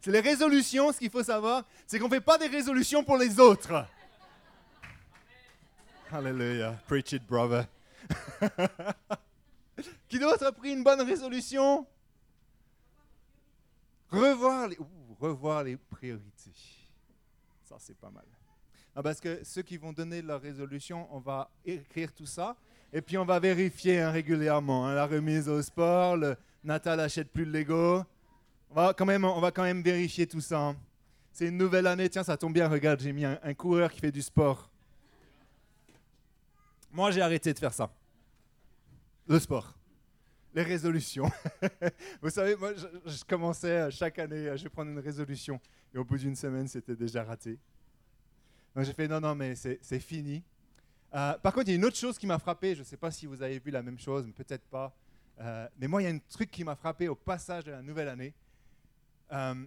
C'est les résolutions, ce qu'il faut savoir, c'est qu'on ne fait pas des résolutions pour les autres. Alléluia. Preach it, brother. Qui d'autre a pris une bonne résolution? Revoir les, revoir les priorités. Ça, c'est pas mal. Ah, parce que ceux qui vont donner leur résolution, on va écrire tout ça. Et puis on va vérifier hein, régulièrement. Hein, la remise au sport, le Natal achète plus de Lego. On va quand même, on va quand même vérifier tout ça. Hein. C'est une nouvelle année. Tiens, ça tombe bien. Regarde, j'ai mis un coureur qui fait du sport. Moi, j'ai arrêté de faire ça. Le sport. Les résolutions. Vous savez, moi, je, commençais chaque année, je vais prendre une résolution. Et au bout d'une semaine, c'était déjà raté. Donc j'ai fait non, non, mais c'est fini. Euh, par contre, il y a une autre chose qui m'a frappé. Je ne sais pas si vous avez vu la même chose, peut-être pas. Euh, mais moi, il y a un truc qui m'a frappé au passage de la nouvelle année. Euh,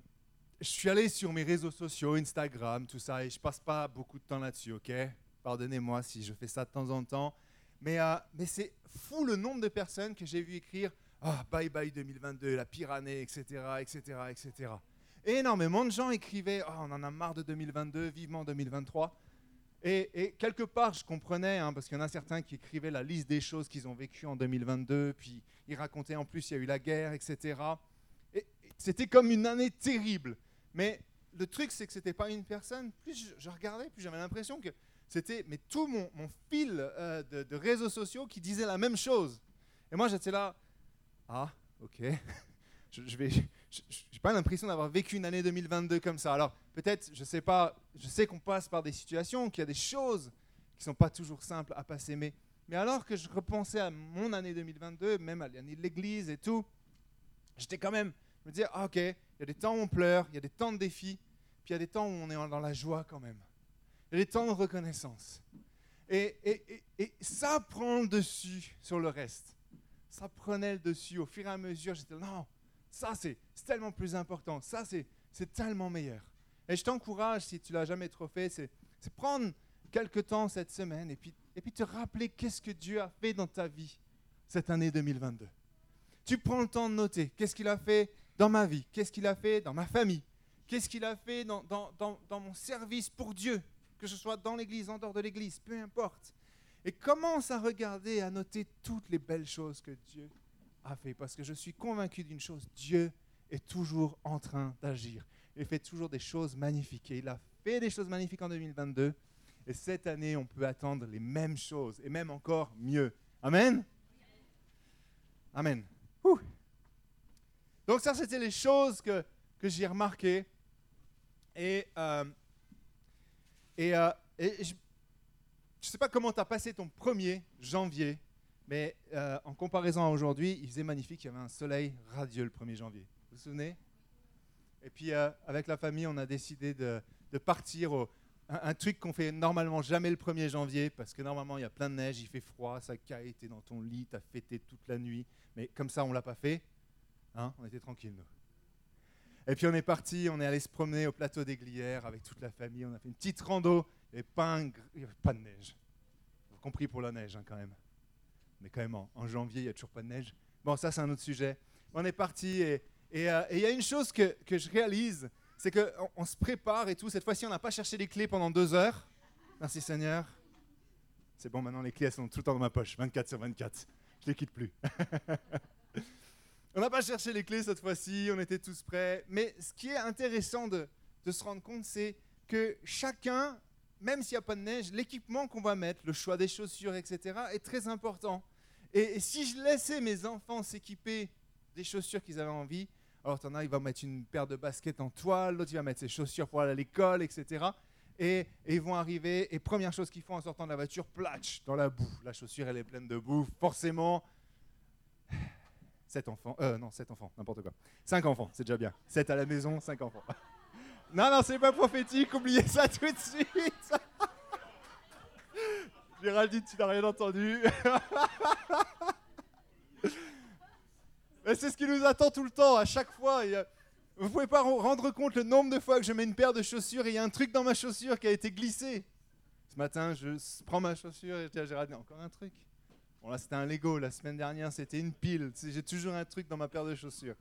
je suis allé sur mes réseaux sociaux, Instagram, tout ça, et je passe pas beaucoup de temps là-dessus, ok? Pardonnez-moi si je fais ça de temps en temps. Mais, euh, c'est fou le nombre de personnes que j'ai vu écrire Ah, bye bye 2022, la pire année, etc., etc., etc. énormément de gens écrivaient oh, on en a marre de 2022, vivement 2023. Et, et quelque part, je comprenais, hein, parce qu'il y en a certains qui écrivaient la liste des choses qu'ils ont vécues en 2022, puis ils racontaient en plus il y a eu la guerre, etc. C'était comme une année terrible. Mais le truc, c'est que ce n'était pas une personne. Plus je regardais, plus j'avais l'impression que c'était mais tout mon, fil euh, de, réseaux sociaux qui disait la même chose. Et moi, j'étais là, ah, ok, je, je vais, j'ai pas l'impression d'avoir vécu une année 2022 comme ça. Alors peut-être, je sais pas, je sais qu'on passe par des situations, qu'il y a des choses qui sont pas toujours simples à passer, mais, mais alors que je repensais à mon année 2022, même à l'année de l'Église et tout, j'étais quand même, me disais, ah, ok, il y a des temps où on pleure, il y a des temps de défis, puis il y a des temps où on est dans la joie quand même les temps de reconnaissance. Et, et, et, ça prend le dessus sur le reste. Ça prenait le dessus. Au fur et à mesure, j'étais non, ça c'est tellement plus important. Ça c'est tellement meilleur. Et je t'encourage, si tu l'as jamais trop fait, c'est prendre quelques temps cette semaine et puis, et puis te rappeler qu'est-ce que Dieu a fait dans ta vie cette année 2022. Tu prends le temps de noter qu'est-ce qu'il a fait dans ma vie, qu'est-ce qu'il a fait dans ma famille, qu'est-ce qu'il a fait dans, mon service pour Dieu que ce soit dans l'église, en dehors de l'église, peu importe. Et commence à regarder, à noter toutes les belles choses que Dieu a fait. Parce que je suis convaincu d'une chose, Dieu est toujours en train d'agir. Il fait toujours des choses magnifiques. Et il a fait des choses magnifiques en 2022. Et cette année, on peut attendre les mêmes choses, et même encore mieux. Amen? Amen. Donc ça, c'était les choses que, que j'ai remarquées. Et euh, et, euh, je ne sais pas comment tu as passé ton 1er janvier, mais euh, en comparaison à aujourd'hui, il faisait magnifique, il y avait un soleil radieux le 1er janvier. Vous vous souvenez? Et puis avec la famille, on a décidé de, partir au, un, truc qu'on fait normalement jamais le 1er janvier, parce que normalement il y a plein de neige, il fait froid, ça caille, tu dans ton lit, tu as fêté toute la nuit. Mais comme ça, on l'a pas fait. Hein on était tranquilles, nous. Et puis on est parti, on est allé se promener au plateau des Glières avec toute la famille. On a fait une petite rando et pas, pas de neige. Vous compris pour la neige hein, quand même. Mais quand même, en, janvier, il n'y a toujours pas de neige. Bon, ça c'est un autre sujet. On est parti et euh, il y a une chose que, je réalise, c'est qu'on on se prépare et tout. Cette fois-ci, on n'a pas cherché les clés pendant deux heures. Merci Seigneur. C'est bon, maintenant les clés elles sont tout le temps dans ma poche, 24 sur 24. Je les quitte plus. On n'a pas cherché les clés cette fois-ci, on était tous prêts. Mais ce qui est intéressant de, se rendre compte, c'est que chacun, même s'il n'y a pas de neige, l'équipement qu'on va mettre, le choix des chaussures, etc., est très important. Et, si je laissais mes enfants s'équiper des chaussures qu'ils avaient envie, alors t'en as, il va mettre une paire de baskets en toile, l'autre il va mettre ses chaussures pour aller à l'école, etc. Et, ils vont arriver, et première chose qu'ils font en sortant de la voiture, platch, dans la boue. La chaussure, elle est pleine de boue. Forcément, 7 enfants. Euh, non, 7 enfants, n'importe quoi. 5 enfants, c'est déjà bien. 7 à la maison, 5 enfants. non, non, c'est pas prophétique, oubliez ça tout de suite. Géraldine, tu n'as rien entendu. Mais c'est ce qui nous attend tout le temps, à chaque fois. Vous pouvez pas rendre compte le nombre de fois que je mets une paire de chaussures et il y a un truc dans ma chaussure qui a été glissé. Ce matin, je prends ma chaussure et je dis à Géraldine, encore un truc. Bon, là, c'était un Lego. La semaine dernière, c'était une pile. J'ai toujours un truc dans ma paire de chaussures.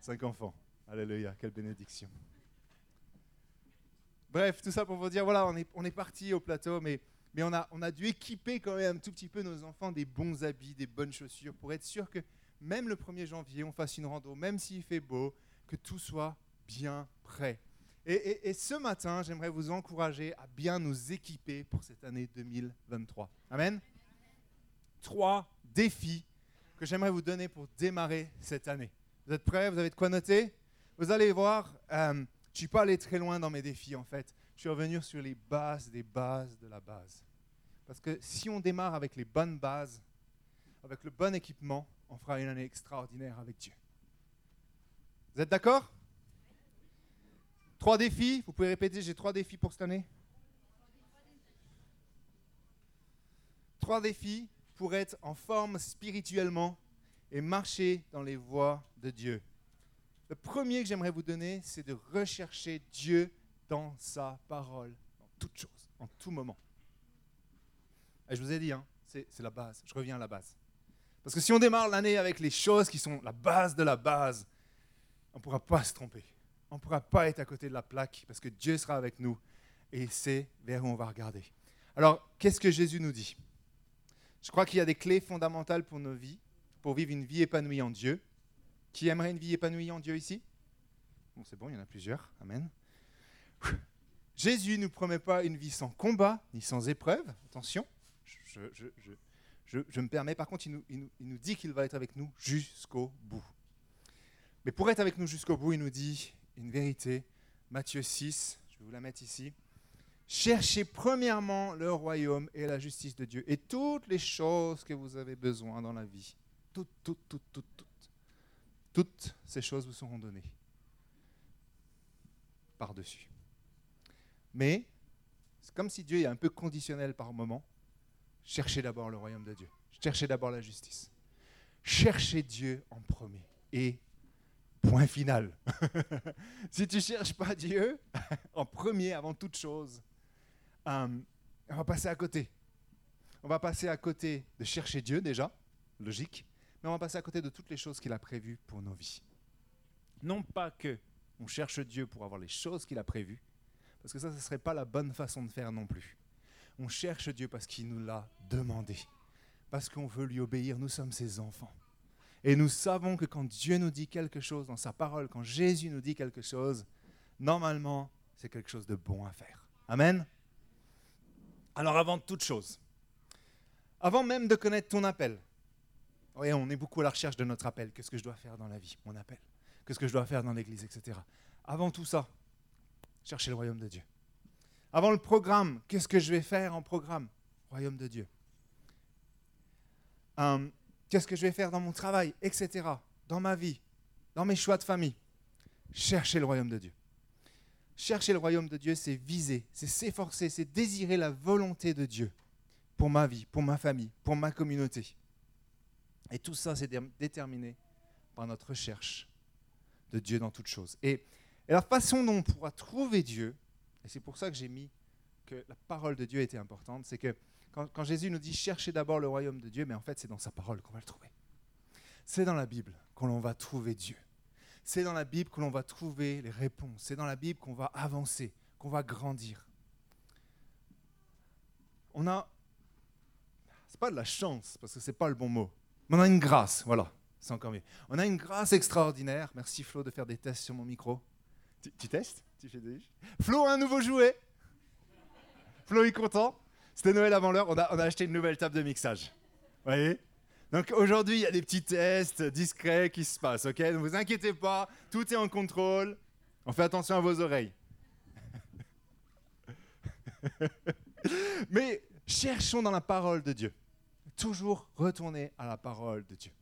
Cinq enfants. Alléluia, quelle bénédiction. Bref, tout ça pour vous dire, voilà, on est, parti au plateau, mais, on, a, dû équiper quand même un tout petit peu nos enfants des bons habits, des bonnes chaussures, pour être sûr que même le 1er janvier, on fasse une rando, même s'il fait beau, que tout soit bien prêt. Et, ce matin, j'aimerais vous encourager à bien nous équiper pour cette année 2023. Amen. Trois défis que j'aimerais vous donner pour démarrer cette année. Vous êtes prêts? Vous avez de quoi noter? Vous allez voir, euh, je ne suis pas allé très loin dans mes défis en fait. Je suis revenu sur les bases des bases de la base. Parce que si on démarre avec les bonnes bases, avec le bon équipement, on fera une année extraordinaire avec Dieu. Vous êtes d'accord? Trois défis, vous pouvez répéter, j'ai trois défis pour cette année? Trois défis pour être en forme spirituellement et marcher dans les voies de Dieu. Le premier que j'aimerais vous donner, c'est de rechercher Dieu dans sa parole, dans toute chose, en tout moment. Et je vous ai dit, hein, c'est la base. Je reviens à la base. Parce que si on démarre l'année avec les choses qui sont la base de la base, on ne pourra pas se tromper. On ne pourra pas être à côté de la plaque parce que Dieu sera avec nous et c'est vers où on va regarder. Alors, qu'est-ce que Jésus nous dit? Je crois qu'il y a des clés fondamentales pour nos vies, pour vivre une vie épanouie en Dieu. Qui aimerait une vie épanouie en Dieu ici? Bon, c'est bon, il y en a plusieurs. Amen. Jésus ne nous promet pas une vie sans combat ni sans épreuve. Attention, je, me permets. Par contre, il nous, il nous dit qu'il va être avec nous jusqu'au bout. Mais pour être avec nous jusqu'au bout, il nous dit une vérité. Matthieu 6, je vais vous la mettre ici. Cherchez premièrement le royaume et la justice de Dieu et toutes les choses que vous avez besoin dans la vie. Toutes, toutes, toutes, toutes, toutes. Toutes ces choses vous seront données par-dessus. Mais c'est comme si Dieu est un peu conditionnel par moment. Cherchez d'abord le royaume de Dieu. Cherchez d'abord la justice. Cherchez Dieu en premier. Et Point final. si tu cherches pas Dieu en premier, avant toute chose, euh, on va passer à côté. On va passer à côté de chercher Dieu déjà, logique, mais on va passer à côté de toutes les choses qu'il a prévues pour nos vies. Non pas que on cherche Dieu pour avoir les choses qu'il a prévues, parce que ça, ce ne serait pas la bonne façon de faire non plus. On cherche Dieu parce qu'il nous l'a demandé, parce qu'on veut lui obéir, nous sommes ses enfants. Et nous savons que quand Dieu nous dit quelque chose dans sa parole, quand Jésus nous dit quelque chose, normalement, c'est quelque chose de bon à faire. Amen? Alors avant toute chose, avant même de connaître ton appel, on est beaucoup à la recherche de notre appel. Qu'est-ce que je dois faire dans la vie Mon appel. Qu'est-ce que je dois faire dans l'église, etc. Avant tout ça, cherchez le royaume de Dieu. Avant le programme, qu'est-ce que je vais faire en programme? Royaume de Dieu. Hum, Qu'est-ce que je vais faire dans mon travail, etc. Dans ma vie, dans mes choix de famille? Chercher le royaume de Dieu. Chercher le royaume de Dieu, c'est viser, c'est s'efforcer, c'est désirer la volonté de Dieu pour ma vie, pour ma famille, pour ma communauté. Et tout ça, c'est déterminé par notre recherche de Dieu dans toutes choses. Et, la façon dont on pourra trouver Dieu, et c'est pour ça que j'ai mis que la parole de Dieu était importante, c'est que quand, Jésus nous dit cherchez d'abord le royaume de Dieu, mais en fait c'est dans sa parole qu'on va le trouver. C'est dans la Bible qu'on va trouver Dieu. C'est dans la Bible que l'on va trouver les réponses. C'est dans la Bible qu'on va avancer, qu'on va grandir. On a, c'est pas de la chance parce que c'est pas le bon mot, mais on a une grâce. Voilà, c'est encore mieux. On a une grâce extraordinaire. Merci Flo de faire des tests sur mon micro. Tu, testes? Tu fais des... Flo a un nouveau jouet. Flo est content. C'était Noël avant l'heure, on a, on a acheté une nouvelle table de mixage. Vous voyez? Donc aujourd'hui, il y a des petits tests discrets qui se passent, ok? Ne vous inquiétez pas, tout est en contrôle. On fait attention à vos oreilles. Mais cherchons dans la parole de Dieu. Toujours retourner à la parole de Dieu.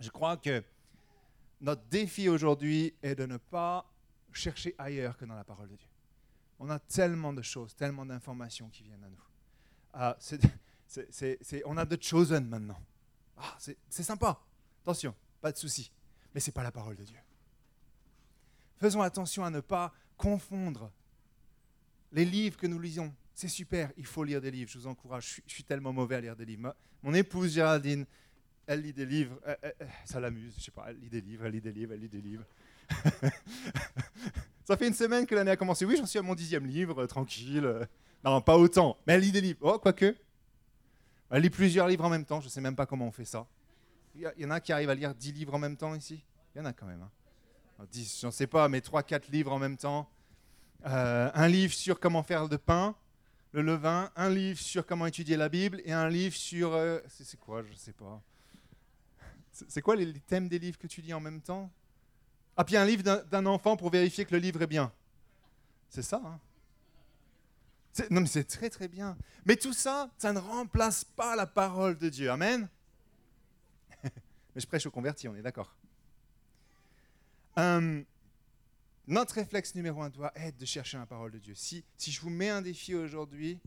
Je crois que notre défi aujourd'hui est de ne pas chercher ailleurs que dans la parole de Dieu. On a tellement de choses, tellement d'informations qui viennent à nous. Ah, on a The Chosen maintenant. Ah, c'est sympa. Attention, pas de souci. Mais ce n'est pas la parole de Dieu. Faisons attention à ne pas confondre les livres que nous lisons. C'est super, il faut lire des livres. Je vous encourage. Je suis, tellement mauvais à lire des livres. Mon épouse Géraldine, elle lit des livres. ça l'amuse. Je sais pas. Elle lit des livres, elle lit des livres, elle lit des livres. Ça fait une semaine que l'année a commencé. Oui, j'en suis à mon dixième livre, euh, tranquille. Non, pas autant. Mais elle lit des livres. Oh, quoique. Elle lit plusieurs livres en même temps. Je ne sais même pas comment on fait ça. Il y, en a qui arrivent à lire dix livres en même temps ici Il y en a quand même. Hein. 10, j'en sais pas, mais trois, quatre livres en même temps. Euh, un livre sur comment faire de pain, le levain. Un livre sur comment étudier la Bible. Et un livre sur... Euh, c'est quoi Je ne sais pas. C'est quoi les, thèmes des livres que tu lis en même temps? Ah, puis un livre d'un enfant pour vérifier que le livre est bien. C'est ça, hein non, mais c'est très très bien. Mais tout ça, ça ne remplace pas la parole de Dieu. Amen. mais je prêche au converti, on est d'accord. Hum, notre réflexe numéro un doit être de chercher la parole de Dieu. Si, si je vous mets un défi aujourd'hui,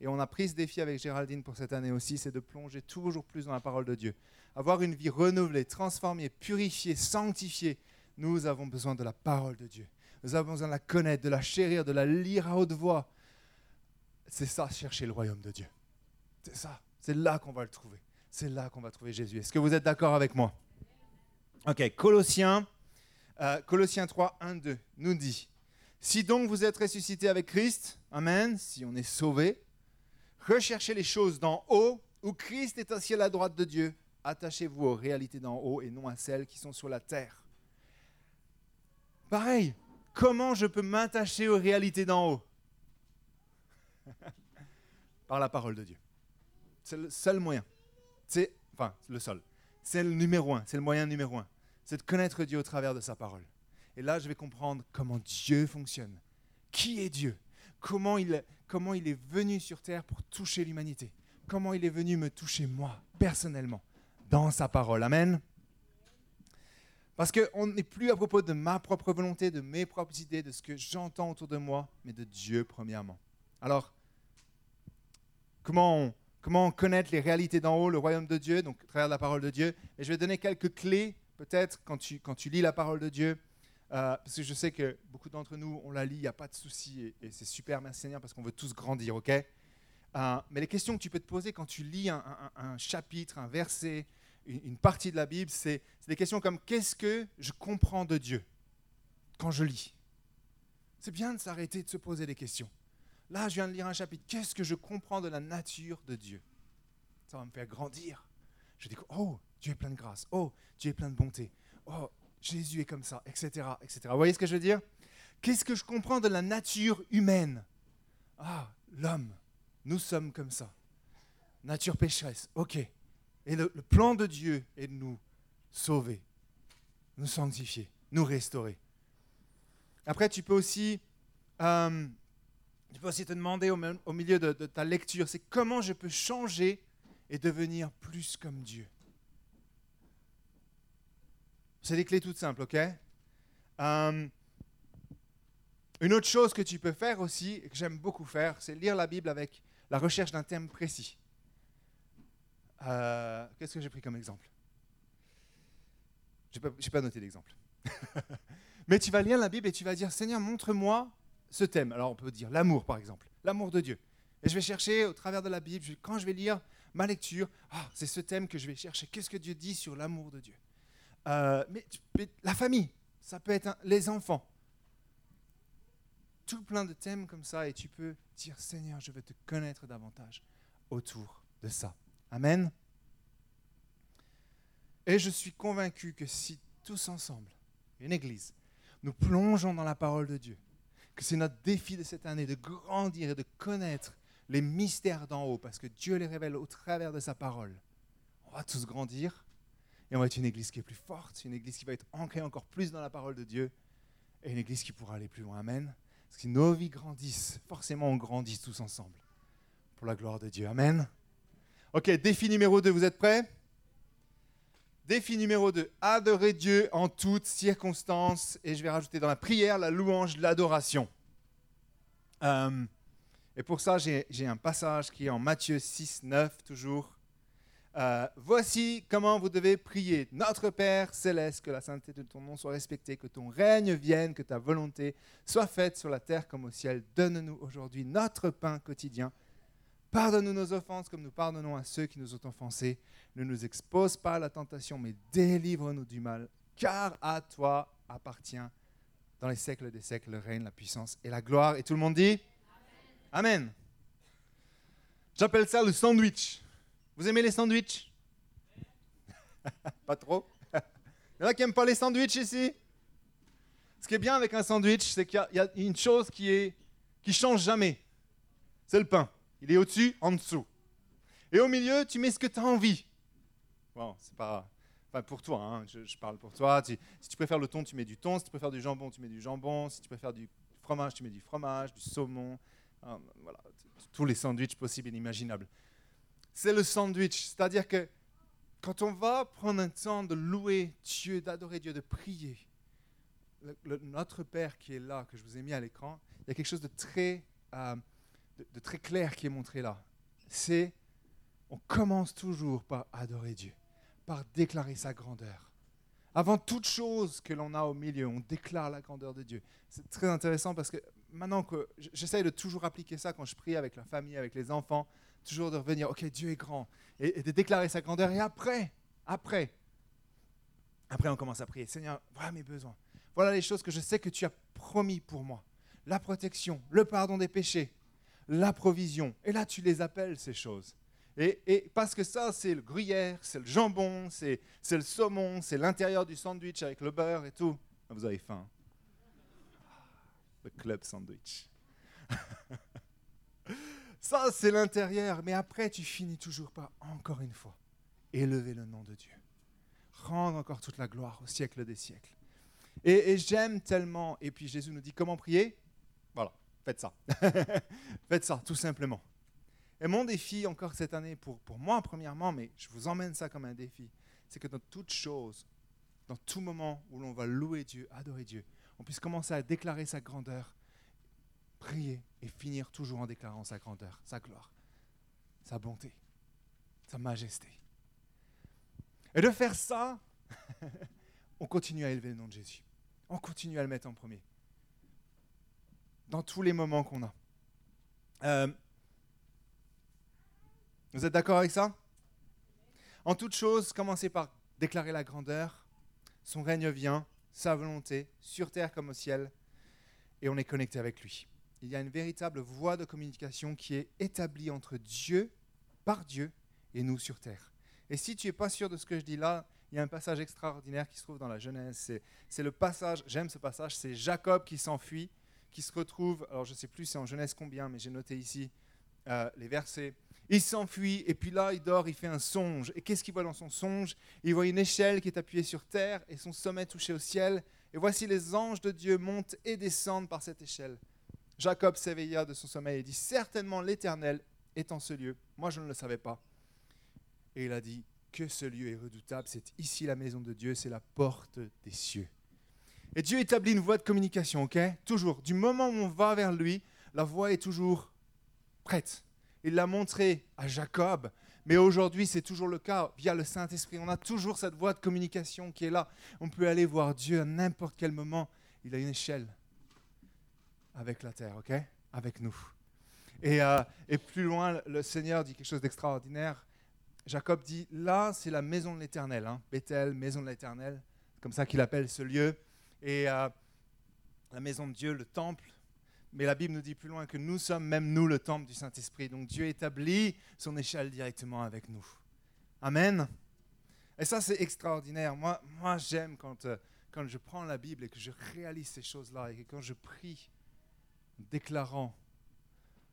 et on a pris ce défi avec Géraldine pour cette année aussi, c'est de plonger toujours plus dans la parole de Dieu. Avoir une vie renouvelée, transformée, purifiée, sanctifiée. Nous avons besoin de la parole de Dieu. Nous avons besoin de la connaître, de la chérir, de la lire à haute voix, c'est ça, chercher le royaume de Dieu. C'est ça. C'est là qu'on va le trouver. C'est là qu'on va trouver Jésus. Est-ce que vous êtes d'accord avec moi? Ok, Colossiens, euh, Colossiens 3, 1, 2 nous dit, si donc vous êtes ressuscité avec Christ, Amen, si on est sauvé, recherchez les choses d'en haut, où Christ est assis à la droite de Dieu. Attachez-vous aux réalités d'en haut et non à celles qui sont sur la terre. Pareil, comment je peux m'attacher aux réalités d'en haut? par la parole de Dieu. C'est le seul moyen. C'est, enfin, le seul. C'est le numéro un. C'est le moyen numéro un. C'est de connaître Dieu au travers de sa parole. Et là, je vais comprendre comment Dieu fonctionne. Qui est Dieu? Comment il, comment il est venu sur terre pour toucher l'humanité? Comment il est venu me toucher moi, personnellement, dans sa parole? Amen. Parce qu'on n'est plus à propos de ma propre volonté, de mes propres idées, de ce que j'entends autour de moi, mais de Dieu premièrement. Alors, comment, comment connaître les réalités d'en haut, le royaume de Dieu, donc à travers la parole de Dieu. Et je vais donner quelques clés, peut-être, quand tu, quand tu lis la parole de Dieu. Euh, parce que je sais que beaucoup d'entre nous, on la lit, il n'y a pas de souci, et, c'est super, merci Seigneur, parce qu'on veut tous grandir, ok? Euh, Mais les questions que tu peux te poser quand tu lis un, chapitre, un verset, une, une partie de la Bible, c'est des questions comme qu'est-ce que je comprends de Dieu quand je lis? C'est bien de s'arrêter de se poser des questions. Là, je viens de lire un chapitre. Qu'est-ce que je comprends de la nature de Dieu? Ça va me faire grandir. Je dis, oh, Dieu est plein de grâce. Oh, Dieu est plein de bonté. Oh, Jésus est comme ça, etc., etc. Vous voyez ce que je veux dire? Qu'est-ce que je comprends de la nature humaine? Ah, l'homme, nous sommes comme ça. Nature pécheresse, ok. Et le, plan de Dieu est de nous sauver, nous sanctifier, nous restaurer. Après, tu peux aussi euh, tu peux aussi te demander au, milieu de, ta lecture, c'est comment je peux changer et devenir plus comme Dieu? C'est des clés toutes simples, ok? Euh, Une autre chose que tu peux faire aussi, et que j'aime beaucoup faire, c'est lire la Bible avec la recherche d'un thème précis. Euh, qu'est-ce que j'ai pris comme exemple? Je n'ai pas, pas noté l'exemple. Mais tu vas lire la Bible et tu vas dire, Seigneur, montre-moi ce thème. Alors on peut dire l'amour par exemple, l'amour de Dieu. Et je vais chercher au travers de la Bible, quand je vais lire ma lecture, ah, c'est ce thème que je vais chercher. Qu'est-ce que Dieu dit sur l'amour de Dieu? Euh, mais, la famille, ça peut être les enfants. Tout plein de thèmes comme ça et tu peux dire Seigneur, je veux te connaître davantage autour de ça. Amen. Et je suis convaincu que si tous ensemble, une église, nous plongeons dans la parole de Dieu, c'est notre défi de cette année de grandir et de connaître les mystères d'en haut, parce que Dieu les révèle au travers de sa parole. On va tous grandir et on va être une église qui est plus forte, une église qui va être ancrée encore plus dans la parole de Dieu et une église qui pourra aller plus loin. Amen. Parce que nos vies grandissent, forcément on grandit tous ensemble pour la gloire de Dieu. Amen. Ok, défi numéro 2, vous êtes prêts? Défi numéro 2, adorer Dieu en toutes circonstances. Et je vais rajouter dans la prière la louange, l'adoration. Euh, et pour ça, j'ai un passage qui est en Matthieu 6, 9, toujours. Euh, voici comment vous devez prier. Notre Père céleste, que la sainteté de ton nom soit respectée, que ton règne vienne, que ta volonté soit faite sur la terre comme au ciel. Donne-nous aujourd'hui notre pain quotidien. Pardonne-nous nos offenses comme nous pardonnons à ceux qui nous ont offensés. Ne nous expose pas à la tentation, mais délivre-nous du mal, car à toi appartient dans les siècles des siècles, le règne, la puissance et la gloire. Et tout le monde dit Amen. J'appelle ça le sandwich. Vous aimez les sandwichs? Pas trop Il y en a qui n'aiment pas les sandwichs ici? Ce qui est bien avec un sandwich, c'est qu'il y, a une chose qui est qui change jamais. C'est le pain. Il est au-dessus, en dessous. Et au milieu, tu mets ce que tu as envie. Bon, c'est pas. Enfin, pour toi, hein, je, parle pour toi. si tu préfères le thon, tu mets du thon. Si tu préfères du jambon, tu mets du jambon. Si tu préfères du fromage, tu mets du fromage, du saumon. Voilà, tous les sandwichs possibles et inimaginables. C'est le sandwich. C'est-à-dire que quand on va prendre un temps de louer Dieu, d'adorer Dieu, de prier, notre Père qui est là, que je vous ai mis à l'écran, il y a quelque chose de très, euh, de très clair qui est montré là. C'est on commence toujours par adorer Dieu, par déclarer sa grandeur. Avant toute chose que l'on a au milieu, on déclare la grandeur de Dieu. C'est très intéressant parce que maintenant que j'essaye de toujours appliquer ça quand je prie avec la famille, avec les enfants, toujours de revenir, ok, Dieu est grand, et, de déclarer sa grandeur. Et après, après, après on commence à prier, Seigneur, voilà mes besoins. Voilà les choses que je sais que tu as promis pour moi. La protection, le pardon des péchés, la provision. Et là, tu les appelles, ces choses. Et, parce que ça, c'est le gruyère, c'est le jambon, c'est le saumon, c'est l'intérieur du sandwich avec le beurre et tout. Ah, vous avez faim. Le club sandwich. ça, c'est l'intérieur. Mais après, tu finis toujours par, encore une fois, élever le nom de Dieu. Rendre encore toute la gloire au siècle des siècles. Et, et j'aime tellement. Et puis Jésus nous dit comment prier? Faites ça. faites ça, tout simplement. Et mon défi encore cette année, pour, pour moi premièrement, mais je vous emmène ça comme un défi, c'est que dans toute chose, dans tout moment où l'on va louer Dieu, adorer Dieu, on puisse commencer à déclarer sa grandeur, prier et finir toujours en déclarant sa grandeur, sa gloire, sa bonté, sa majesté. Et de faire ça, on continue à élever le nom de Jésus. On continue à le mettre en premier. Dans tous les moments qu'on a. Euh, vous êtes d'accord avec ça? En toute chose, commencez par déclarer la grandeur. Son règne vient, sa volonté, sur terre comme au ciel, et on est connecté avec lui. Il y a une véritable voie de communication qui est établie entre Dieu, par Dieu, et nous sur terre. Et si tu n'es pas sûr de ce que je dis là, il y a un passage extraordinaire qui se trouve dans la Genèse. C'est le passage, j'aime ce passage, c'est Jacob qui s'enfuit, qui se retrouve, alors je ne sais plus c'est en Genèse combien, mais j'ai noté ici euh, les versets. Il s'enfuit et puis là, il dort, il fait un songe. Et qu'est-ce qu'il voit dans son songe? Il voit une échelle qui est appuyée sur terre et son sommet touché au ciel. Et voici les anges de Dieu montent et descendent par cette échelle. Jacob s'éveilla de son sommeil et dit, certainement l'Éternel est en ce lieu. Moi, je ne le savais pas. Et il a dit, que ce lieu est redoutable. C'est ici la maison de Dieu, c'est la porte des cieux. Et Dieu établit une voie de communication, ok? Toujours. Du moment où on va vers lui, la voie est toujours prête il l'a montré à Jacob, mais aujourd'hui c'est toujours le cas via le Saint-Esprit. On a toujours cette voie de communication qui est là. On peut aller voir Dieu à n'importe quel moment. Il a une échelle avec la terre, ok? Avec nous. Et, euh, plus loin, le Seigneur dit quelque chose d'extraordinaire. Jacob dit, là c'est la maison de l'Éternel, hein? Bethel, maison de l'Éternel, comme ça qu'il appelle ce lieu. Et euh, la maison de Dieu, le temple, mais la Bible nous dit plus loin que nous sommes même nous le temple du Saint-Esprit. Donc Dieu établit son échelle directement avec nous. Amen. Et ça, c'est extraordinaire. Moi, moi j'aime quand, euh, quand je prends la Bible et que je réalise ces choses-là et que quand je prie, déclarant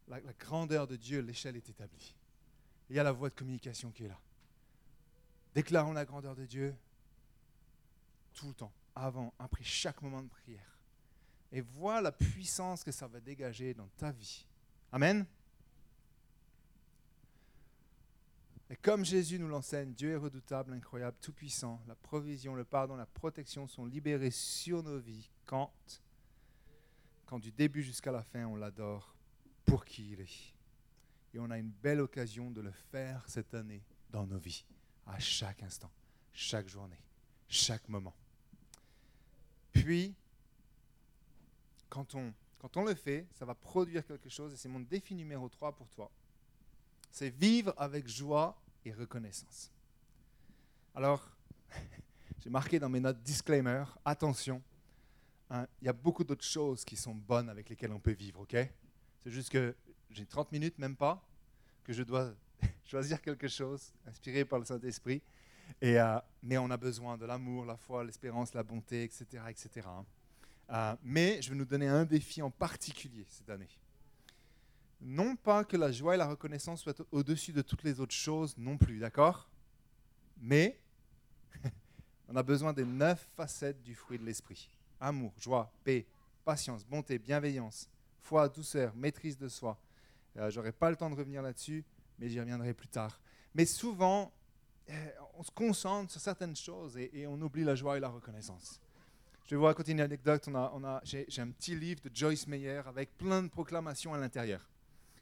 la, la grandeur de Dieu, l'échelle est établie. Il y a la voie de communication qui est là. Déclarons la grandeur de Dieu tout le temps, avant, après chaque moment de prière et vois la puissance que ça va dégager dans ta vie. Amen. Et comme Jésus nous l'enseigne, Dieu est redoutable, incroyable, tout-puissant. La provision, le pardon, la protection sont libérés sur nos vies quand, quand du début jusqu'à la fin, on l'adore pour qui il est. Et on a une belle occasion de le faire cette année dans nos vies, à chaque instant, chaque journée, chaque moment. Puis, quand on, quand on le fait, ça va produire quelque chose, et c'est mon défi numéro 3 pour toi. C'est vivre avec joie et reconnaissance. Alors, j'ai marqué dans mes notes disclaimer, attention, hein, il y a beaucoup d'autres choses qui sont bonnes avec lesquelles on peut vivre, ok? C'est juste que j'ai 30 minutes, même pas, que je dois choisir quelque chose inspiré par le Saint-Esprit. Et, euh, mais on a besoin de l'amour, la foi, l'espérance, la bonté, etc. etc. Euh, mais je vais nous donner un défi en particulier cette année. Non pas que la joie et la reconnaissance soient au-dessus de toutes les autres choses non plus, d'accord? Mais on a besoin des neuf facettes du fruit de l'esprit. Amour, joie, paix, patience, bonté, bienveillance, foi, douceur, maîtrise de soi. Euh, J'aurai pas le temps de revenir là-dessus, mais j'y reviendrai plus tard. Mais souvent, on se concentre sur certaines choses et, on oublie la joie et la reconnaissance. Je vais vous raconter une anecdote. On a, J'ai un petit livre de Joyce Meyer avec plein de proclamations à l'intérieur.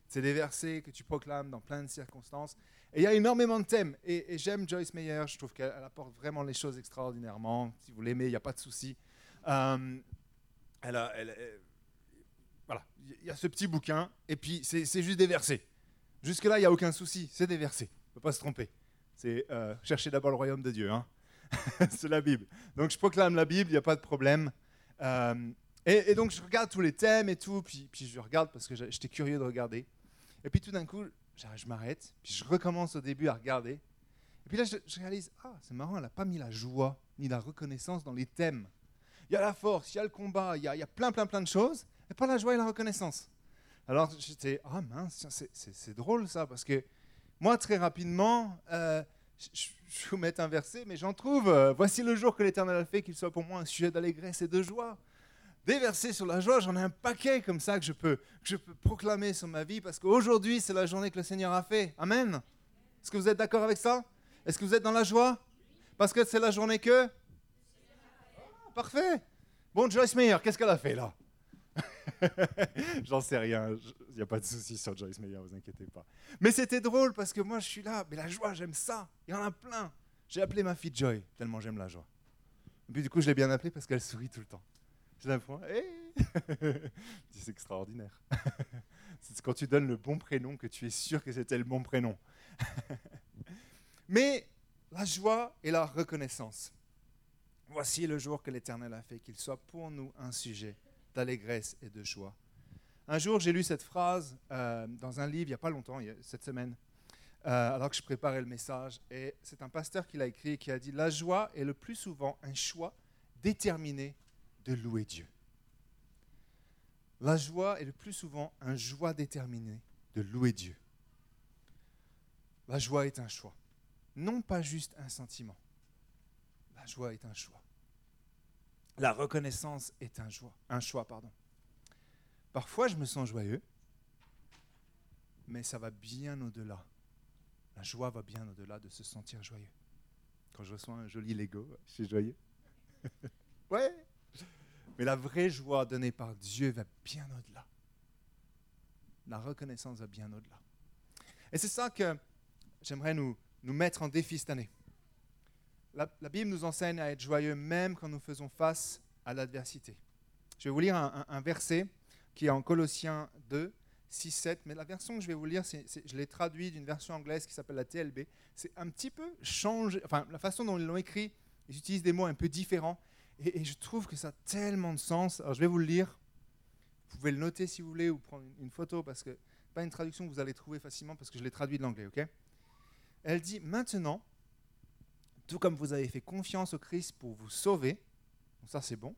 C'est des versets que tu proclames dans plein de circonstances. Et il y a énormément de thèmes. Et, j'aime Joyce Meyer. Je trouve qu'elle elle apporte vraiment les choses extraordinairement. Si vous l'aimez, il n'y a pas de souci. Euh, voilà, il y a ce petit bouquin. Et puis, c'est juste des versets. Jusque-là, il n'y a aucun souci. C'est des versets. On ne peut pas se tromper. C'est euh, chercher d'abord le royaume de Dieu. Hein. c'est la Bible. Donc je proclame la Bible, il n'y a pas de problème. Euh, et, donc je regarde tous les thèmes et tout, puis, puis je regarde parce que j'étais curieux de regarder. Et puis tout d'un coup, je, m'arrête, puis je recommence au début à regarder. Et puis là, je, réalise, ah, c'est marrant, elle n'a pas mis la joie ni la reconnaissance dans les thèmes. Il y a la force, il y a le combat, il y a, il y a plein, plein, plein de choses, mais pas la joie et la reconnaissance. Alors j'étais, ah mince, c'est drôle ça, parce que moi, très rapidement, euh, je, vous mettre un verset, mais j'en trouve. euh, Voici le jour que l'Éternel a fait, qu'il soit pour moi un sujet d'allégresse et de joie. Des versets sur la joie, j'en ai un paquet comme ça que je peux, que je peux proclamer sur ma vie, parce qu'aujourd'hui, c'est la journée que le Seigneur a fait. Amen. Est-ce que vous êtes d'accord avec ça? Est-ce que vous êtes dans la joie? Parce que c'est la journée que Ah, Parfait. Bon, Joyce Meyer, qu'est-ce qu'elle a fait là? J'en sais rien. Il n'y a pas de souci sur Joyce Meyer, vous inquiétez pas. Mais c'était drôle parce que moi, je suis là. Mais la joie, j'aime ça. Il y en a plein. J'ai appelé ma fille Joy, tellement j'aime la joie. Et puis du coup, je l'ai bien appelée parce qu'elle sourit tout le temps. Je l'apprends. Hey c'est extraordinaire. c'est quand tu donnes le bon prénom que tu es sûr que c'était le bon prénom. Mais la joie et la reconnaissance. Voici le jour que l'Éternel a fait, qu'il soit pour nous un sujet d'allégresse et de joie. Un jour, j'ai lu cette phrase euh, dans un livre, il n'y a pas longtemps, cette semaine, euh, alors que je préparais le message, et c'est un pasteur qui l'a écrit et qui a dit La joie est le plus souvent un choix déterminé de louer Dieu. La joie est le plus souvent un choix déterminé de louer Dieu. La joie est un choix, non pas juste un sentiment. La joie est un choix. La reconnaissance est un choix, un choix pardon. Parfois, je me sens joyeux, mais ça va bien au-delà. La joie va bien au-delà de se sentir joyeux. Quand je reçois un joli Lego, je suis joyeux. ouais. Mais la vraie joie donnée par Dieu va bien au-delà. La reconnaissance va bien au-delà. Et c'est ça que j'aimerais nous, nous mettre en défi cette année. La, Bible nous enseigne à être joyeux même quand nous faisons face à l'adversité. Je vais vous lire un, verset qui est en Colossiens 2, 6, 7, mais la version que je vais vous lire, c'est- c'est- je l'ai traduit d'une version anglaise qui s'appelle la TLB. C'est un petit peu changé, enfin la façon dont ils l'ont écrit, ils utilisent des mots un peu différents, et, je trouve que ça a tellement de sens. Alors je vais vous le lire, vous pouvez le noter si vous voulez, ou prendre une, une photo, parce que pas une traduction que vous allez trouver facilement, parce que je l'ai traduit de l'anglais, ok? Elle dit, maintenant, comme vous avez fait confiance au Christ pour vous sauver, ça c'est bon,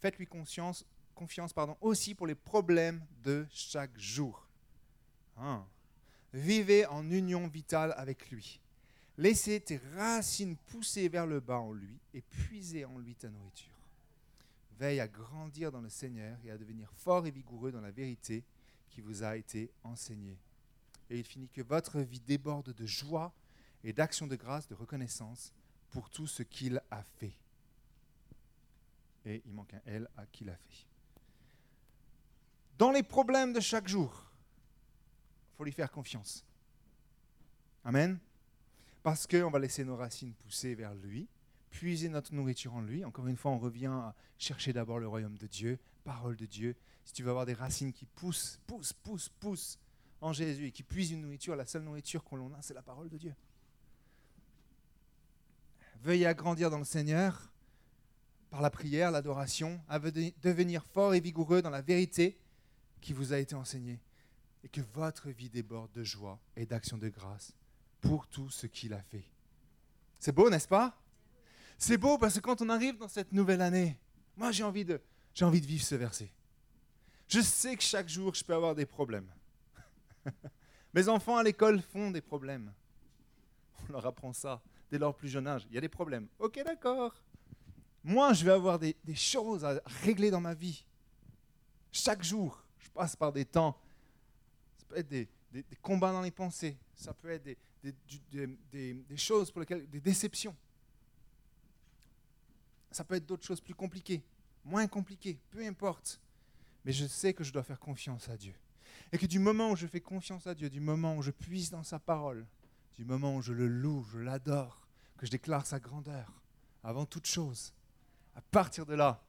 faites-lui confiance, confiance aussi pour les problèmes de chaque jour. Ah. Vivez en union vitale avec lui. Laissez tes racines pousser vers le bas en lui et puisez en lui ta nourriture. Veille à grandir dans le Seigneur et à devenir fort et vigoureux dans la vérité qui vous a été enseignée. Et il finit que votre vie déborde de joie et d'action de grâce, de reconnaissance pour tout ce qu'il a fait. Et il manque un L à qu'il a fait. Dans les problèmes de chaque jour, il faut lui faire confiance. Amen. Parce qu'on va laisser nos racines pousser vers lui, puiser notre nourriture en lui. Encore une fois, on revient à chercher d'abord le royaume de Dieu, parole de Dieu. Si tu veux avoir des racines qui poussent, poussent, poussent, poussent en Jésus et qui puisent une nourriture, la seule nourriture qu'on a, c'est la parole de Dieu. Veuillez agrandir dans le Seigneur. par la prière, l'adoration, à devenir fort et vigoureux dans la vérité qui vous a été enseignée, et que votre vie déborde de joie et d'action de grâce pour tout ce qu'il a fait. C'est beau, n'est-ce pas? C'est beau parce que quand on arrive dans cette nouvelle année, moi j'ai envie de, j'ai envie de vivre ce verset. Je sais que chaque jour je peux avoir des problèmes. Mes enfants à l'école font des problèmes. On leur apprend ça dès leur plus jeune âge. Il y a des problèmes. Ok, d'accord. Moi, je vais avoir des, choses à régler dans ma vie. Chaque jour, je passe par des temps. Ça peut être des, combats dans les pensées. Ça peut être des, choses pour lesquelles, des déceptions. Ça peut être d'autres choses plus compliquées, moins compliquées, peu importe. Mais je sais que je dois faire confiance à Dieu. Et que du moment où je fais confiance à Dieu, du moment où je puise dans sa parole, du moment où je le loue, je l'adore, que je déclare sa grandeur, avant toute chose, à partir de là,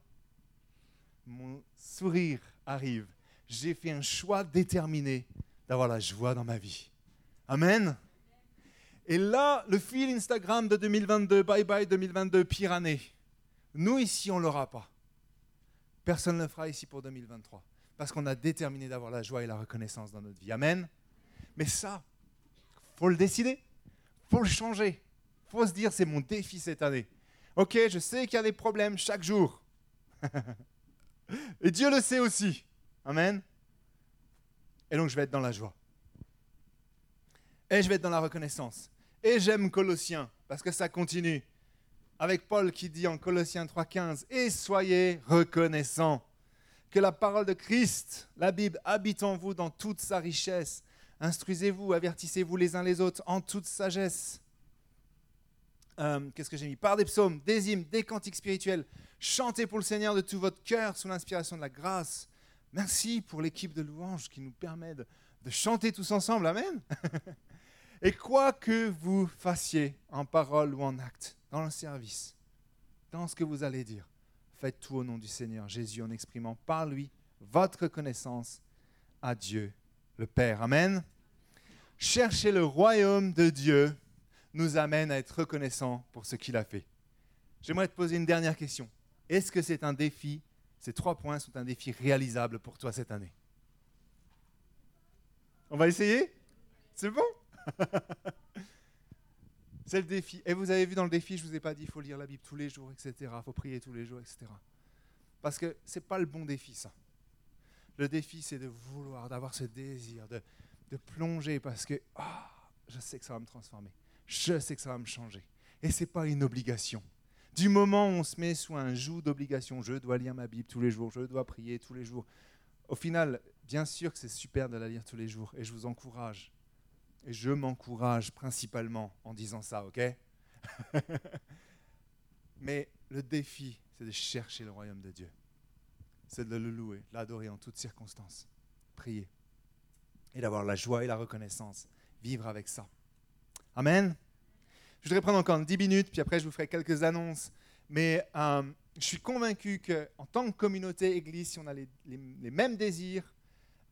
mon sourire arrive. J'ai fait un choix déterminé d'avoir la joie dans ma vie. Amen. Et là, le fil Instagram de 2022, bye bye 2022, pire année. Nous ici, on ne l'aura pas. Personne ne le fera ici pour 2023. Parce qu'on a déterminé d'avoir la joie et la reconnaissance dans notre vie. Amen. Mais ça, faut le décider. faut le changer. faut se dire, c'est mon défi cette année. Ok, je sais qu'il y a des problèmes chaque jour. Et Dieu le sait aussi. Amen. Et donc je vais être dans la joie. Et je vais être dans la reconnaissance. Et j'aime Colossiens, parce que ça continue. Avec Paul qui dit en Colossiens 3.15, Et soyez reconnaissants que la parole de Christ, la Bible, habite en vous dans toute sa richesse. Instruisez-vous, avertissez-vous les uns les autres en toute sagesse euh, qu'est-ce que j'ai mis Par des psaumes, des hymnes, des cantiques spirituels. Chantez pour le Seigneur de tout votre cœur sous l'inspiration de la grâce. Merci pour l'équipe de louanges qui nous permet de, chanter tous ensemble. Amen. Et quoi que vous fassiez en parole ou en acte, dans le service, dans ce que vous allez dire, faites tout au nom du Seigneur Jésus en exprimant par lui votre reconnaissance à Dieu le Père. Amen. Cherchez le royaume de Dieu nous amène à être reconnaissant pour ce qu'il a fait. J'aimerais te poser une dernière question. Est-ce que c'est un défi, ces trois points sont un défi réalisable pour toi cette année On va essayer? C'est bon? C'est le défi. Et vous avez vu dans le défi, je ne vous ai pas dit, il faut lire la Bible tous les jours, etc. Il faut prier tous les jours, etc. Parce que ce n'est pas le bon défi, ça. Le défi, c'est de vouloir, d'avoir ce désir, de, plonger, parce que ah, je sais que ça va me transformer je sais que ça va me changer. Et ce n'est pas une obligation. Du moment où on se met sous un joug d'obligation, je dois lire ma Bible tous les jours, je dois prier tous les jours. Au final, bien sûr que c'est super de la lire tous les jours et je vous encourage. Et je m'encourage principalement en disant ça, ok? Mais le défi, c'est de chercher le royaume de Dieu. C'est de le louer, l'adorer en toutes circonstances. Prier. Et d'avoir la joie et la reconnaissance. Vivre avec ça. Amen. Je voudrais prendre encore 10 minutes, puis après je vous ferai quelques annonces. Mais euh, je suis convaincu qu'en tant que communauté église, si on a les, mêmes désirs,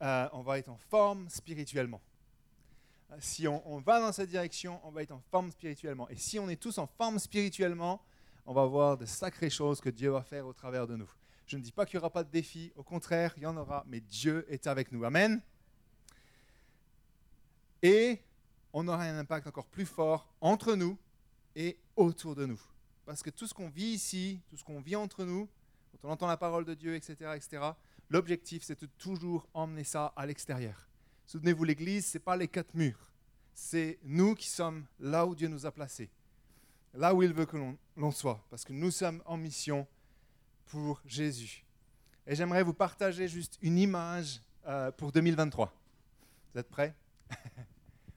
euh, on va être en forme spirituellement. Euh, si on, on, va dans cette direction, on va être en forme spirituellement. Et si on est tous en forme spirituellement, on va voir de sacrées choses que Dieu va faire au travers de nous. Je ne dis pas qu'il n'y aura pas de défis, au contraire, il y en aura, mais Dieu est avec nous. Amen. Et on aura un impact encore plus fort entre nous et autour de nous. Parce que tout ce qu'on vit ici, tout ce qu'on vit entre nous, quand on entend la parole de Dieu, etc., etc., l'objectif, c'est de toujours emmener ça à l'extérieur. Souvenez-vous, l'Église, ce n'est pas les quatre murs. C'est nous qui sommes là où Dieu nous a placés, là où il veut que l'on soit, parce que nous sommes en mission pour Jésus. Et j'aimerais vous partager juste une image euh, pour 2023. Vous êtes prêts?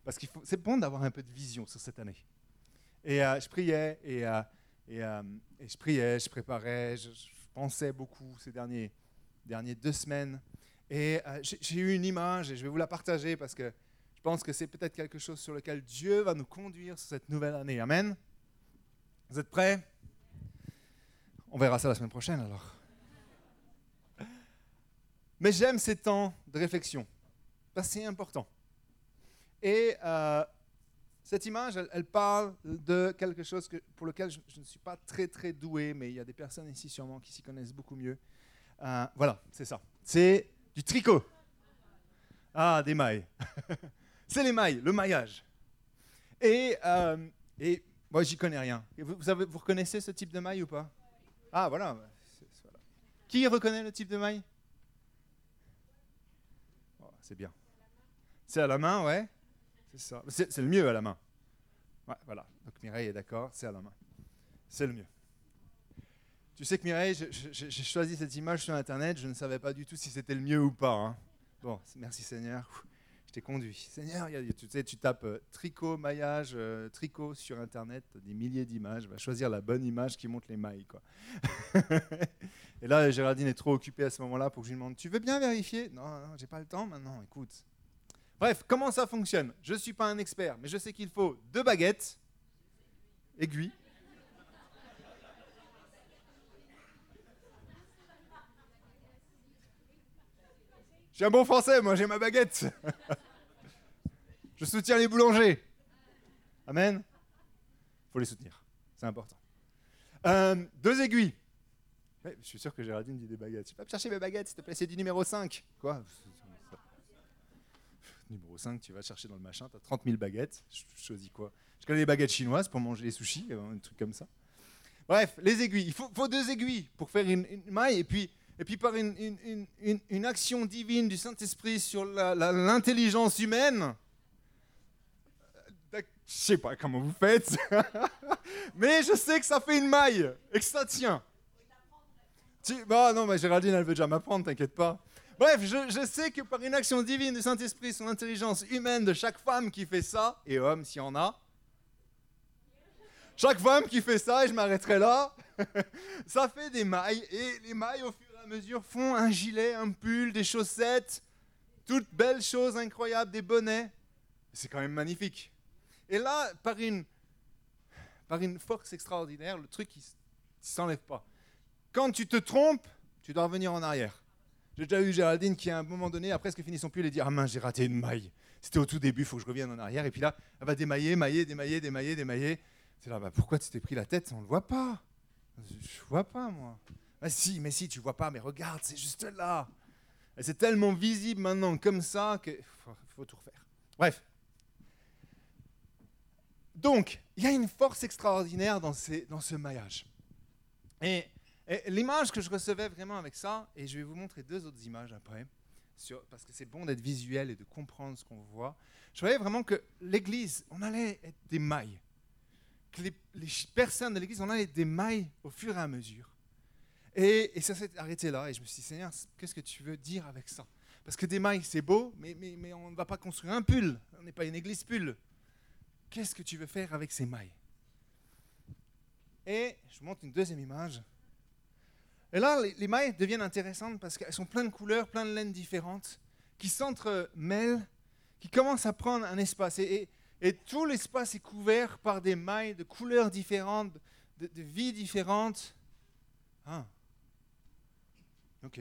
Parce que c'est bon d'avoir un peu de vision sur cette année. Et euh, je priais, et, euh, et, je priais, je préparais, je, pensais beaucoup ces derniers, derniers deux semaines. Et j'ai eu une image, et je vais vous la partager parce que je pense que c'est peut-être quelque chose sur lequel Dieu va nous conduire sur cette nouvelle année. Amen? Vous êtes prêts? On verra ça la semaine prochaine alors. Mais j'aime ces temps de réflexion. C'est important. Et euh, Cette image, elle, parle de quelque chose pour lequel je, ne suis pas très très doué, mais il y a des personnes ici sûrement qui s'y connaissent beaucoup mieux. Euh, voilà, c'est ça. C'est du tricot. Ah, des mailles. c'est les mailles, le maillage. Et, euh, et moi, j'y connais rien. Vous, avez, vous reconnaissez ce type de maille ou pas? Ah, voilà. Qui reconnaît le type de maille oh, C'est bien. C'est à la main, ouais. C'est ça. C'est le mieux à la main. Ouais, voilà. Donc Mireille est d'accord, c'est à la main. C'est le mieux. Tu sais que Mireille, j'ai choisi cette image sur Internet, je ne savais pas du tout si c'était le mieux ou pas. Hein. Bon, merci Seigneur conduit. Seigneur, tu, sais, tu tapes euh, tricot, maillage, euh, tricot sur Internet, des milliers d'images. Va choisir la bonne image qui montre les mailles. Quoi. et là, Géraldine est trop occupée à ce moment-là pour que je lui demande Tu veux bien vérifier? Non, non, j'ai pas le temps maintenant, écoute. Bref, comment ça fonctionne? Je ne suis pas un expert, mais je sais qu'il faut deux baguettes, aiguilles. J'ai un bon français, moi j'ai ma baguette. Je soutiens les boulangers. Amen. faut les soutenir, c'est important. Euh, deux aiguilles. je suis sûr que Géraldine dit des baguettes. Je vais pas chercher mes baguettes, s'il te plaît, c'est du numéro 5. Quoi? Numéro 5, tu vas chercher dans le machin, tu as 30 000 baguettes. Je choisis quoi? Je connais les baguettes chinoises pour manger les sushis, euh, un truc comme ça. Bref, les aiguilles. Il faut, deux aiguilles pour faire une, une maille et puis et puis par une, une, une, action divine du Saint-Esprit sur l'intelligence humaine, je sais pas comment vous faites, mais je sais que ça fait une maille et que ça tient. bah non, mais Géraldine, elle veut déjà m'apprendre, t'inquiète pas. Bref, je, je, sais que par une action divine du Saint-Esprit sur l'intelligence humaine de chaque femme qui fait ça, et homme s'il y en a, chaque femme qui fait ça, et je m'arrêterai là, ça fait des mailles, et les mailles au fur mesure font un gilet, un pull, des chaussettes, toutes belles choses incroyables, des bonnets. C'est quand même magnifique. Et là, par une, par une force extraordinaire, le truc, il ne s'enlève pas. Quand tu te trompes, tu dois revenir en arrière. J'ai déjà eu Géraldine qui, à un moment donné, après presque fini son pull, et dit Ah mince, j'ai raté une maille. C'était au tout début, il faut que je revienne en arrière. Et puis là, elle va démailler, mailler, démailler, démailler, démailler. C'est là, bah, pourquoi tu t'es pris la tête? On ne le voit pas. Je vois pas, moi. Mais si, mais si, tu vois pas, mais regarde, c'est juste là. C'est tellement visible maintenant comme ça qu'il faut, tout refaire. Bref. Donc, il y a une force extraordinaire dans, ce maillage. Et, l'image que je recevais vraiment avec ça, et je vais vous montrer deux autres images après, parce que c'est bon d'être visuel et de comprendre ce qu'on voit. Je voyais vraiment que l'Église, on allait être des mailles. Que les, personnes de l'Église, on allait être des mailles au fur et à mesure. Et, ça s'est arrêté là. Et je me suis dit, Seigneur, qu'est-ce que tu veux dire avec ça? Parce que des mailles, c'est beau, mais, mais on ne va pas construire un pull. On n'est pas une église pull. Qu'est-ce que tu veux faire avec ces mailles? Et je montre une deuxième image. Et là, les, mailles deviennent intéressantes parce qu'elles sont plein de couleurs, plein de laines différentes, qui s'entremêlent, qui commencent à prendre un espace. Et, tout l'espace est couvert par des mailles de couleurs différentes, de, de vies différentes. Ah, Ok.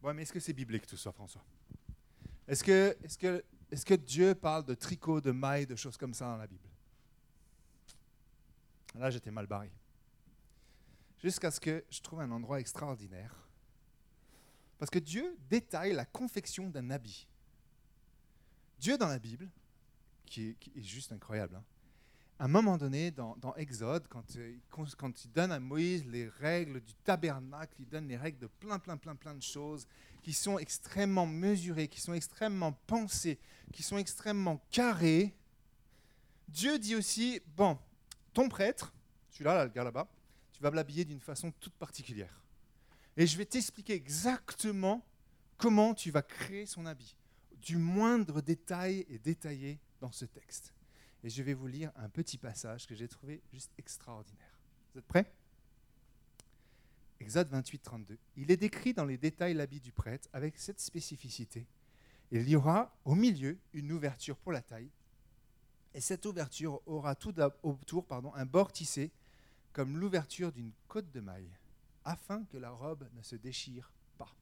Bon, mais est-ce que c'est biblique tout ça, François? Est-ce que, est que, est que Dieu parle de tricot, de mailles, de choses comme ça dans la Bible? Là, j'étais mal barré. Jusqu'à ce que je trouve un endroit extraordinaire. Parce que Dieu détaille la confection d'un habit. Dieu dans la Bible, qui est, juste incroyable, hein, à un moment donné, dans, Exode, euh, quand, quand, il donne à Moïse les règles du tabernacle, il donne les règles de plein, plein, plein, plein de choses qui sont extrêmement mesurées, qui sont extrêmement pensées, qui sont extrêmement carrées. Dieu dit aussi, bon, ton prêtre, celui-là, là, le gars là-bas, tu vas l'habiller d'une façon toute particulière. Et je vais t'expliquer exactement comment tu vas créer son habit. Du moindre détail est détaillé dans ce texte. Et je vais vous lire un petit passage que j'ai trouvé juste extraordinaire. Vous êtes prêts? Exode 28, 32. Il est décrit dans les détails l'habit du prêtre avec cette spécificité. Il y aura au milieu une ouverture pour la taille, et cette ouverture aura tout autour un bord tissé comme l'ouverture d'une côte de maille, afin que la robe ne se déchire pas.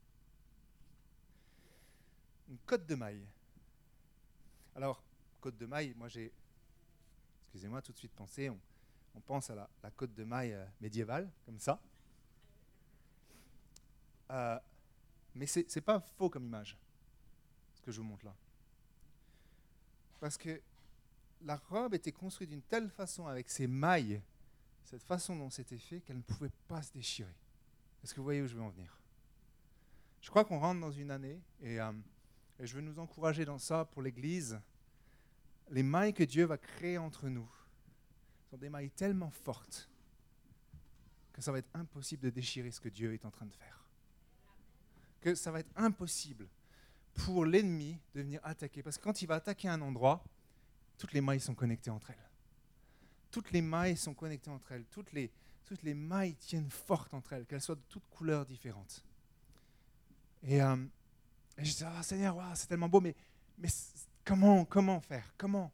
Une côte de maille. Alors, côte de maille, moi j'ai, excusez-moi, tout de suite pensé, on, on pense à la, la côte de maille euh, médiévale, comme ça. Euh, mais ce n'est pas faux comme image, ce que je vous montre là. Parce que la robe était construite d'une telle façon, avec ses mailles, cette façon dont c'était fait, qu'elle ne pouvait pas se déchirer. Est-ce que vous voyez où je veux en venir? Je crois qu'on rentre dans une année, et, euh, et je veux nous encourager dans ça pour l'Église. Les mailles que Dieu va créer entre nous sont des mailles tellement fortes que ça va être impossible de déchirer ce que Dieu est en train de faire. Que ça va être impossible pour l'ennemi de venir attaquer. Parce que quand il va attaquer un endroit, toutes les mailles sont connectées entre elles. Toutes les mailles sont connectées entre elles. Toutes les, toutes les mailles tiennent fortes entre elles, qu'elles soient de toutes couleurs différentes. Et, euh, je dis, ah, Seigneur, c'est tellement beau, mais, comment faire? Comment?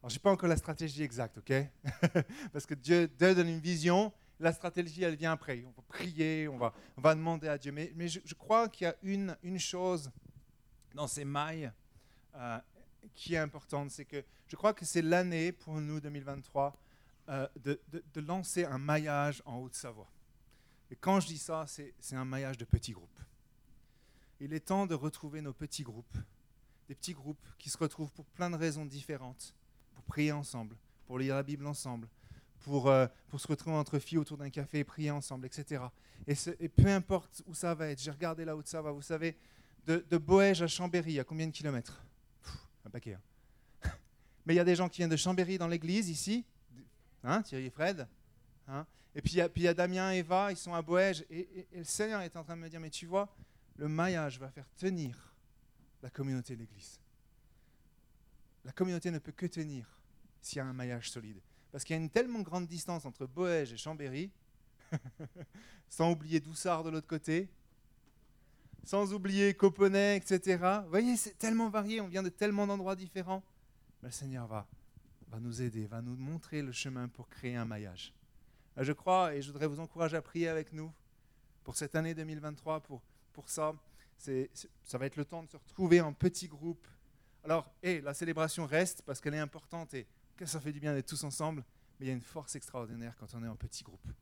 Alors, je n'ai pas encore la stratégie exacte, ok? Parce que Dieu, donne une vision, la stratégie, elle vient après. On va prier, on va, demander à Dieu. Mais, je, crois qu'il y a une, chose dans ces mailles euh, qui est importante, c'est que je crois que c'est l'année pour nous, 2023, euh, de, de, lancer un maillage en Haute-Savoie. Et quand je dis ça, c'est un maillage de petits groupes. Il est temps de retrouver nos petits groupes, des petits groupes qui se retrouvent pour plein de raisons différentes, pour prier ensemble, pour lire la Bible ensemble, pour, euh, pour se retrouver entre filles autour d'un café et prier ensemble, etc. Et, peu importe où ça va être, j'ai regardé la Haute-Savoie, vous savez, de, de Boège à Chambéry, à combien de kilomètres? Un paquet. Hein. Mais il y a des gens qui viennent de Chambéry dans l'église ici, hein, Thierry et Fred. Hein. et puis il y, a Damien et Eva, ils sont à Boège. Et, le Seigneur est en train de me dire, mais tu vois, le maillage va faire tenir la communauté de l'église. La communauté ne peut que tenir s'il y a un maillage solide. Parce qu'il y a une tellement grande distance entre Boège et Chambéry, sans oublier Doussard de l'autre côté, sans oublier Copenhague, etc. Vous voyez, c'est tellement varié, on vient de tellement d'endroits différents. Mais le Seigneur va, va nous aider, va nous montrer le chemin pour créer un maillage. Euh, je crois, et je voudrais vous encourager à prier avec nous pour cette année 2023, pour, pour ça. Ça va être le temps de se retrouver en petits groupes. Alors, et la célébration reste parce qu'elle est importante et que ça fait du bien d'être tous ensemble, mais il y a une force extraordinaire quand on est en petits groupes,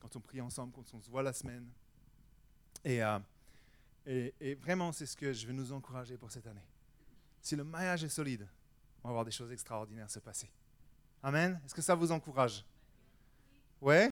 quand on prie ensemble, quand on se voit la semaine. Et, euh, vraiment, c'est ce que je veux nous encourager pour cette année. Si le maillage est solide, on va voir des choses extraordinaires se passer. Amen. Est-ce que ça vous encourage? Ouais?